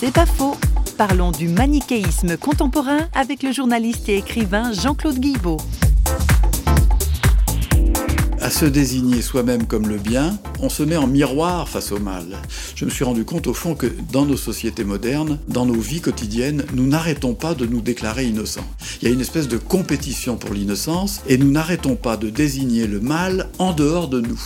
C'est pas faux. Parlons du manichéisme contemporain avec le journaliste et écrivain Jean-Claude Guibaud. À se désigner soi-même comme le bien, on se met en miroir face au mal. Je me suis rendu compte au fond que dans nos sociétés modernes, dans nos vies quotidiennes, nous n'arrêtons pas de nous déclarer innocents. Il y a une espèce de compétition pour l'innocence et nous n'arrêtons pas de désigner le mal en dehors de nous.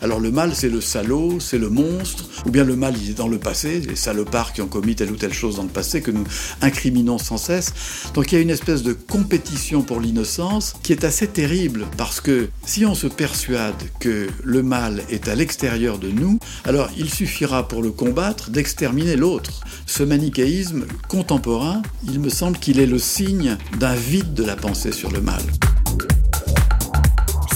Alors le mal, c'est le salaud, c'est le monstre, ou bien le mal, il est dans le passé, les salopards qui ont commis telle ou telle chose dans le passé que nous incriminons sans cesse. Donc il y a une espèce de compétition pour l'innocence qui est assez terrible, parce que si on se persuade que le mal est à l'extérieur de nous, alors il suffira pour le combattre d'exterminer l'autre. Ce manichéisme contemporain, il me semble qu'il est le signe d'un vide de la pensée sur le mal.